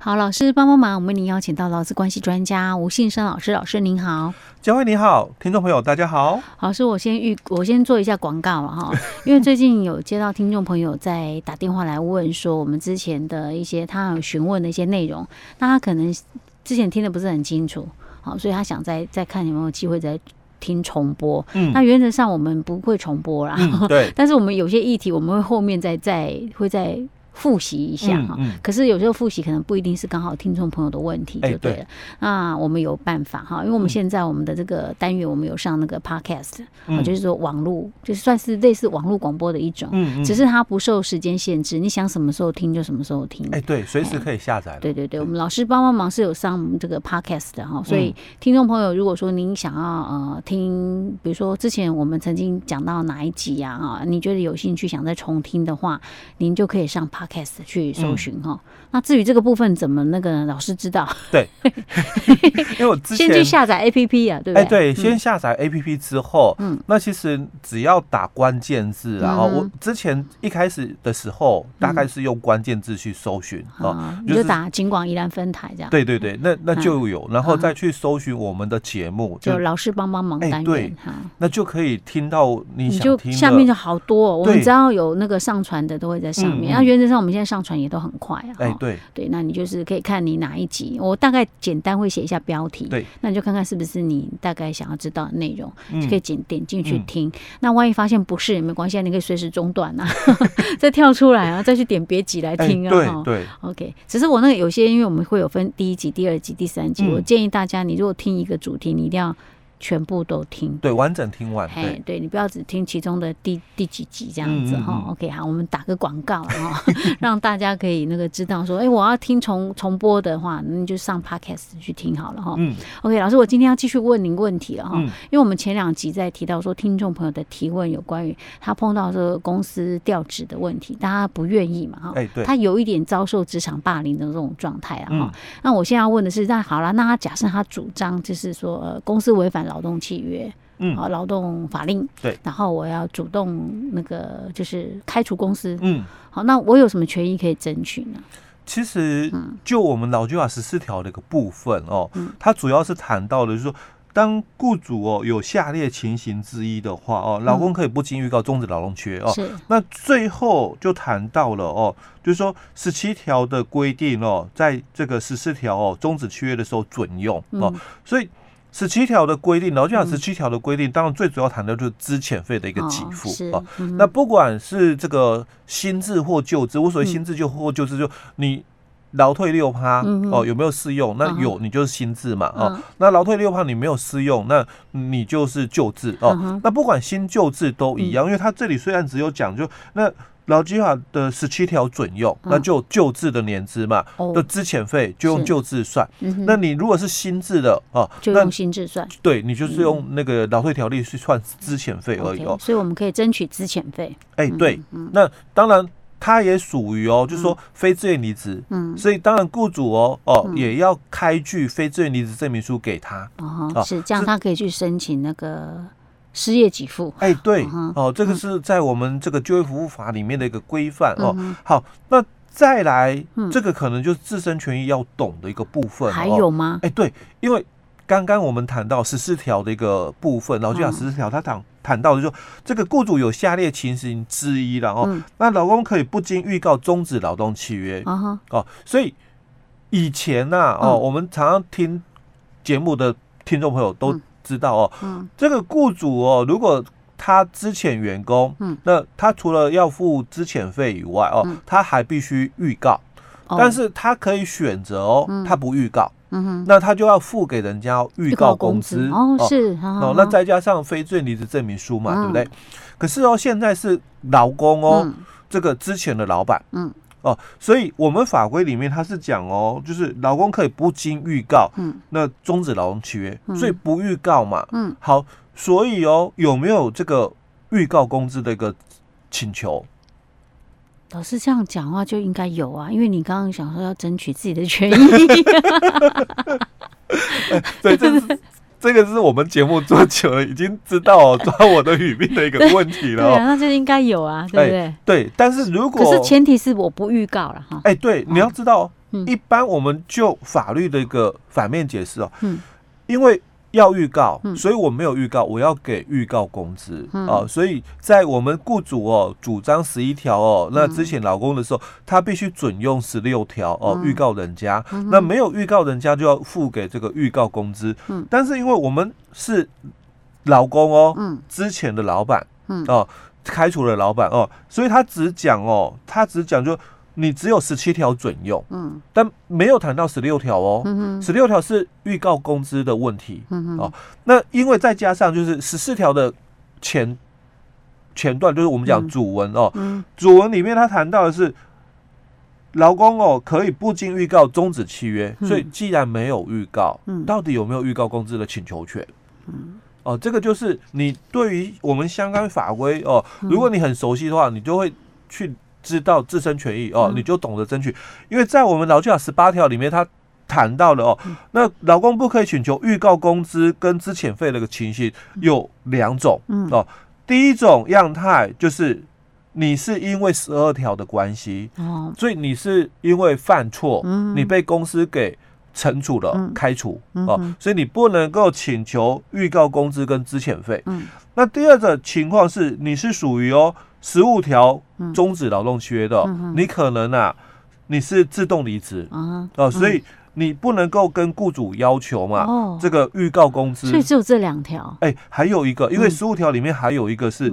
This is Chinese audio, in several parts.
好，老师帮帮忙，我们为您邀请到劳资关系专家吴信生老师，老师您好，佳慧你好，听众朋友大家好。老师，我先预我先做一下广告了哈，因为最近有接到听众朋友在打电话来问说，我们之前的一些他有询问的一些内容，那他可能之前听的不是很清楚，好，所以他想再再看有没有机会再听重播。嗯，那原则上我们不会重播啦，嗯、对，但是我们有些议题我们会后面再再会再。复习一下哈，嗯。嗯、可是有时候复习可能不一定是刚好听众朋友的问题，就对了。那我们有办法哈，因为我们现在我们的这个单元，我们有上那个 podcast，、嗯、就是说网络，就是算是类似网络广播的一种，只是它不受时间限制，你想什么时候听就什么时候听。哎、欸，对，随时可以下载。对对对，我们老师帮帮忙是有上这个 podcast 的哈，所以听众朋友如果说您想要呃听，比如说之前我们曾经讲到哪一集呀啊，你觉得有兴趣想再重听的话，您就可以上 podcast 去搜寻哈。嗯、那至于这个部分怎么那个老师知道？对，因为我之前先去下载 APP 啊，对不对？哎，对，先下载 APP 之后，嗯，那其实只要打关键字，然后我之前一开始的时候，大概是用关键字去搜寻啊，你就打警广宜兰分台这样。对对对，那那就有，然后再去搜寻我们的节目，就老师帮帮忙单元，对，那就可以听到你想听的。下面就好多，我们只要有那个上传的都会在上面。那原则上我们现在上传也都很快啊。哎，对对，那你就是可以看你哪一集，我大概简单会写一下标题，对，那你就看看是不是你大概想要知道的内容，就可以点点进去听。那万一发现不是也没关系，你可以随时中断啊，再跳出来啊，再去点别集来听啊。对对，OK。只是我那个有些，因为我们会有分第一集、第二集、第三集，我建议大家，你如果听一个主题，你一定要。全部都听，对，完整听完。哎，对，你不要只听其中的第第几集这样子哈。OK，好，我们打个广告哈，让大家可以那个知道说，哎，我要听重重播的话，那你就上 Podcast 去听好了哈。嗯。OK，老师，我今天要继续问您问题了哈，因为我们前两集在提到说，听众朋友的提问有关于他碰到这个公司调职的问题，大家不愿意嘛哈。哎，对。他有一点遭受职场霸凌的这种状态了哈。那我现在要问的是，那好了，那他假设他主张就是说，呃，公司违反。劳动契约，嗯，啊，劳动法令，对，然后我要主动那个就是开除公司，嗯，好，那我有什么权益可以争取呢？其实，就我们劳基法十四条的一个部分哦，嗯，它主要是谈到的就是说，当雇主哦有下列情形之一的话哦，劳工可以不经预告终止劳动契约哦，是，那最后就谈到了哦，就是说十七条的规定哦，在这个十四条哦终止契约的时候准用哦，所以。十七条的规定，劳基法十七条的规定，当然最主要谈的就是资遣费的一个给付啊。那不管是这个新制或旧制，无所谓新制就或旧制，就你劳退六趴哦，有没有适用？那有，你就是新制嘛哦。那劳退六趴你没有适用，那你就是旧制哦。那不管新旧制都一样，因为它这里虽然只有讲就那。劳基法的十七条准用，那就旧制的年资嘛，的资遣费就用旧制算。那你如果是新制的哦，就用新制算。对，你就是用那个劳退条例去算资遣费而已哦。所以我们可以争取资遣费。哎，对，那当然他也属于哦，就是说非自愿离职。嗯，所以当然雇主哦哦也要开具非自愿离职证明书给他。哦，是这样，他可以去申请那个。失业给付，哎，对，哦，这个是在我们这个就业服务法里面的一个规范哦。好，那再来，这个可能就是自身权益要懂的一个部分。还有吗？哎，对，因为刚刚我们谈到十四条的一个部分，然后就讲十四条，他谈谈到的就这个雇主有下列情形之一，然后那劳工可以不经预告终止劳动契约。哦，所以以前呢，哦，我们常常听节目的听众朋友都。知道哦，嗯，这个雇主哦，如果他资遣员工，嗯，那他除了要付资遣费以外哦，他还必须预告，但是他可以选择哦，他不预告，嗯哼，那他就要付给人家预告工资。哦，是哦，那再加上非罪离职证明书嘛，对不对？可是哦，现在是劳工哦，这个之前的老板，嗯。哦，所以我们法规里面他是讲哦，就是劳工可以不经预告，嗯，那终止劳动契约，所以不预告嘛，嗯，好，所以哦，有没有这个预告工资的一个请求？老师这样讲的话就应该有啊，因为你刚刚想说要争取自己的权益，对，这是。这个是我们节目做久了，已经知道抓我的语病的一个问题了。对啊，那就应该有啊，对不对？对，但是如果可是前提是我不预告了哈。哎，对，你要知道，一般我们就法律的一个反面解释哦，嗯，因为。要预告，所以我没有预告，我要给预告工资啊、嗯呃。所以在我们雇主哦主张十一条哦，那之前劳工的时候，他必须准用十六条哦预告人家。嗯、那没有预告人家就要付给这个预告工资。嗯，但是因为我们是劳工哦，嗯，之前的老板，嗯哦，开除了老板哦，所以他只讲哦，他只讲就。你只有十七条准用，嗯，但没有谈到十六条哦，十六条是预告工资的问题，嗯哦，那因为再加上就是十四条的前前段，就是我们讲主文哦，嗯，主文里面他谈到的是劳工哦可以不经预告终止契约，所以既然没有预告，嗯，到底有没有预告工资的请求权？嗯，哦，这个就是你对于我们相关法规哦，如果你很熟悉的话，你就会去。知道自身权益哦，你就懂得争取。因为在我们劳基法十八条里面，他谈到了哦，那劳工不可以请求预告工资跟资遣费的一个情形有两种哦。第一种样态就是你是因为十二条的关系哦，所以你是因为犯错，你被公司给惩处了，开除哦，所以你不能够请求预告工资跟资遣费。那第二种情况是你是属于哦。十五条终止劳动契约的，嗯、你可能啊，你是自动离职啊，哦，所以你不能够跟雇主要求嘛，哦、这个预告工资，所以只有这两条。哎，还有一个，因为十五条里面还有一个是。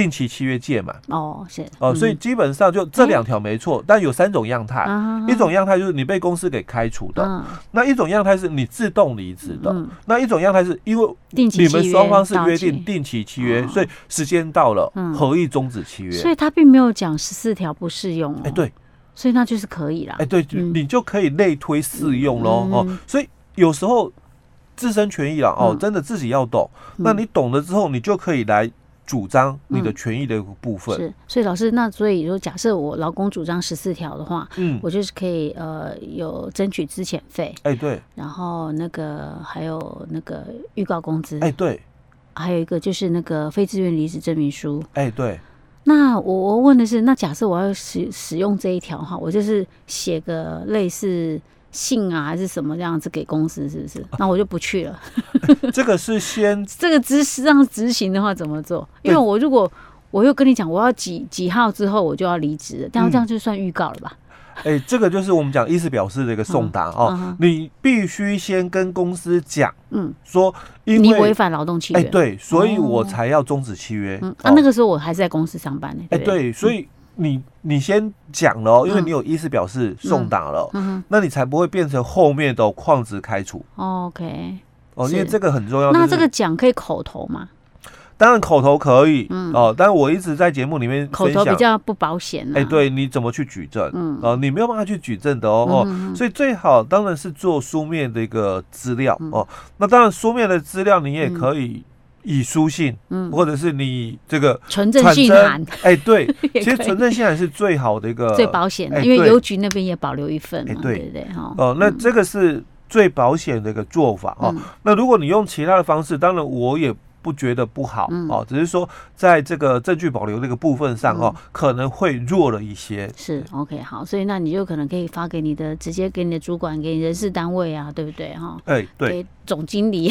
嗯定期契约借嘛。哦，是。哦，所以基本上就这两条没错，但有三种样态，一种样态就是你被公司给开除的，那一种样态是你自动离职的，那一种样态是因为你们双方是约定定期契约，所以时间到了，合意终止契约，所以他并没有讲十四条不适用，哎对，所以那就是可以啦，哎对，你就可以类推适用喽哦，所以有时候自身权益了哦，真的自己要懂，那你懂了之后，你就可以来。主张你的权益的一个部分、嗯、是，所以老师，那所以说，假设我劳工主张十四条的话，嗯，我就是可以呃有争取资遣费，哎、欸、对，然后那个还有那个预告工资，哎、欸、对，还有一个就是那个非自愿离职证明书，哎、欸、对，那我我问的是，那假设我要使使用这一条哈，我就是写个类似。信啊，还是什么这样子给公司，是不是？那我就不去了。这个是先 这个执实上执行的话怎么做？因为我如果我又跟你讲，我要几几号之后我就要离职了，这样这样就算预告了吧？哎、欸，这个就是我们讲意思表示的一个送达哦。嗯、你必须先跟公司讲，嗯，说因为你违反劳动契约，哎、欸，对，所以我才要终止契约。嗯，啊，那个时候我还是在公司上班呢。哎、欸，对，所以。你你先讲了，因为你有意思表示送达了，嗯嗯、那你才不会变成后面的旷职开除。OK，哦，因为这个很重要。那这个讲可以口头吗？当然口头可以，嗯、哦，但是我一直在节目里面口头比较不保险。哎、欸，对，你怎么去举证？嗯，哦，你没有办法去举证的哦，哦，嗯、所以最好当然是做书面的一个资料、嗯、哦。那当然书面的资料你也可以。以书信，嗯，或者是你这个纯正信函，哎，对，其实纯正信函是最好的一个最保险的，因为邮局那边也保留一份，哎，对对哈。哦，那这个是最保险的一个做法哦。那如果你用其他的方式，当然我也。不觉得不好哦，只是说在这个证据保留这个部分上哦，可能会弱了一些。是 OK 好，所以那你就可能可以发给你的，直接给你的主管，给你人事单位啊，对不对哈？哎，对，给总经理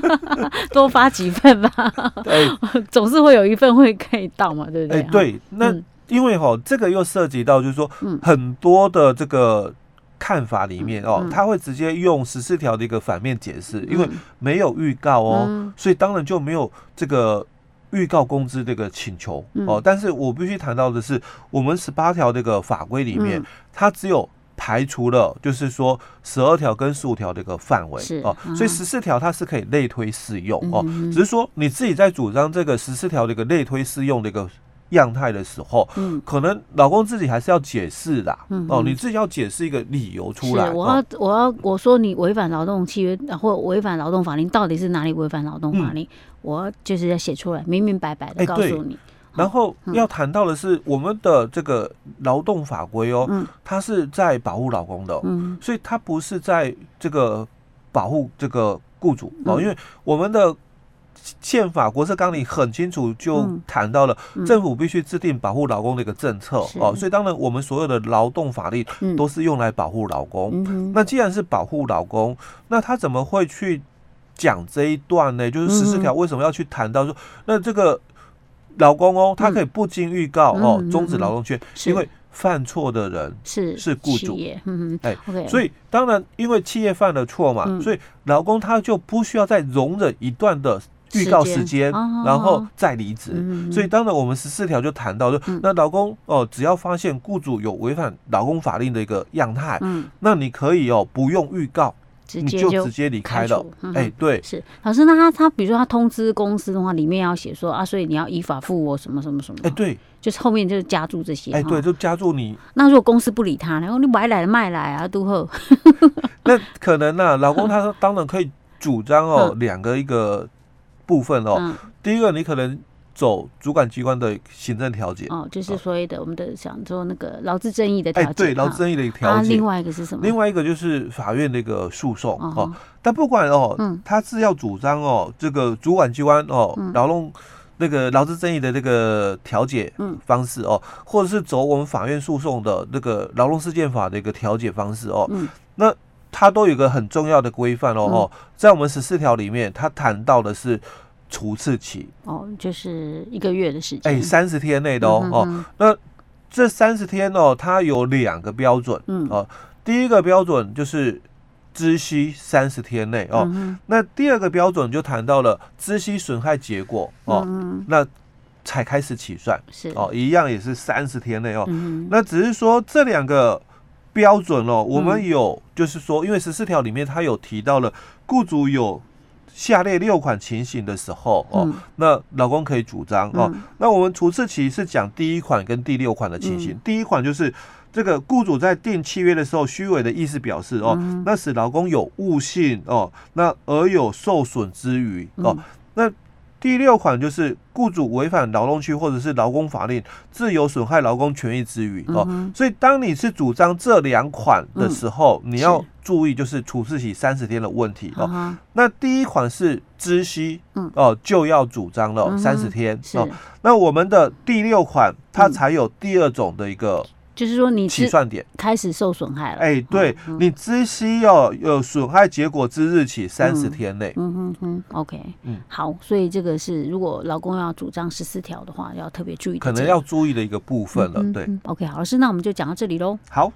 多发几份吧。对，总是会有一份会可以到嘛，对不对？哎，对，那因为哈，这个又涉及到就是说，很多的这个。看法里面哦，他会直接用十四条的一个反面解释，因为没有预告哦，所以当然就没有这个预告工资这个请求哦。但是我必须谈到的是，我们十八条这个法规里面，它只有排除了就是说十二条跟十五条的一个范围哦，所以十四条它是可以类推适用哦，只是说你自己在主张这个十四条的一个类推适用的一个。样态的时候，嗯，可能老公自己还是要解释的，嗯，哦，你自己要解释一个理由出来。我要，我要，我说你违反劳动契约或违反劳动法令，到底是哪里违反劳动法令？我就是要写出来，明明白白的告诉你。然后要谈到的是我们的这个劳动法规哦，嗯它是在保护老公的，嗯，所以它不是在这个保护这个雇主哦，因为我们的。宪法国策纲领很清楚就谈到了，政府必须制定保护劳工的一个政策哦。所以当然我们所有的劳动法律都是用来保护劳工。那既然是保护劳工，那他怎么会去讲这一段呢？就是十四条为什么要去谈到说，那这个劳工哦，他可以不经预告哦终止劳动权，因为。犯错的人是是雇主，嗯哎，所以当然因为企业犯了错嘛，所以劳工他就不需要再容忍一段的预告时间，然后再离职。所以当然我们十四条就谈到，就那老公哦，只要发现雇主有违反劳工法令的一个样态，那你可以哦不用预告。直接就直接离开了，哎，对，是。老师。那他他比如说他通知公司的话，里面要写说啊，所以你要依法付我什么什么什么，哎，对，就是后面就是加注这些，哎，对，就加注你。那如果公司不理他，然后你买来卖来啊，都后。那可能呢，老公他当然可以主张哦，两个一个部分哦，第一个你可能。走主管机关的行政调解哦，就是所谓的我们的想做那个劳资争议的调解，哎，对，劳资争议的调解。另外一个是什么？另外一个就是法院的一个诉讼哦。但不管哦，他是要主张哦，这个主管机关哦，劳动那个劳资争议的这个调解方式哦，或者是走我们法院诉讼的那个劳动事件法的一个调解方式哦，那它都有一个很重要的规范哦哦，在我们十四条里面，它谈到的是。除斥期。哦，就是一个月的时间，哎，三十天内的哦哦。那这三十天哦，它有两个标准，嗯。哦，第一个标准就是知悉三十天内哦，那第二个标准就谈到了知悉损害结果哦，那才开始起算是。哦，一样也是三十天内哦，那只是说这两个标准哦，我们有就是说，因为十四条里面它有提到了雇主有。下列六款情形的时候哦，嗯、那老公可以主张哦。嗯、那我们处置期是讲第一款跟第六款的情形。嗯、第一款就是这个雇主在订契约的时候虚伪的意思表示哦，嗯、那使劳工有误信哦，那而有受损之余哦，嗯、那。第六款就是雇主违反劳动区或者是劳工法令，自由损害劳工权益之余哦。所以当你是主张这两款的时候，你要注意就是处置期三十天的问题哦。那第一款是知悉哦，就要主张了三十天哦。那我们的第六款它才有第二种的一个。就是说，你起算点开始受损害了。哎，对，你知悉要有损害结果之日起三十天内。嗯哼哼，OK，嗯，好，所以这个是如果老公要主张十四条的话，要特别注意，可能要注意的一个部分了。对，OK，好，老师，那我们就讲到这里喽。好。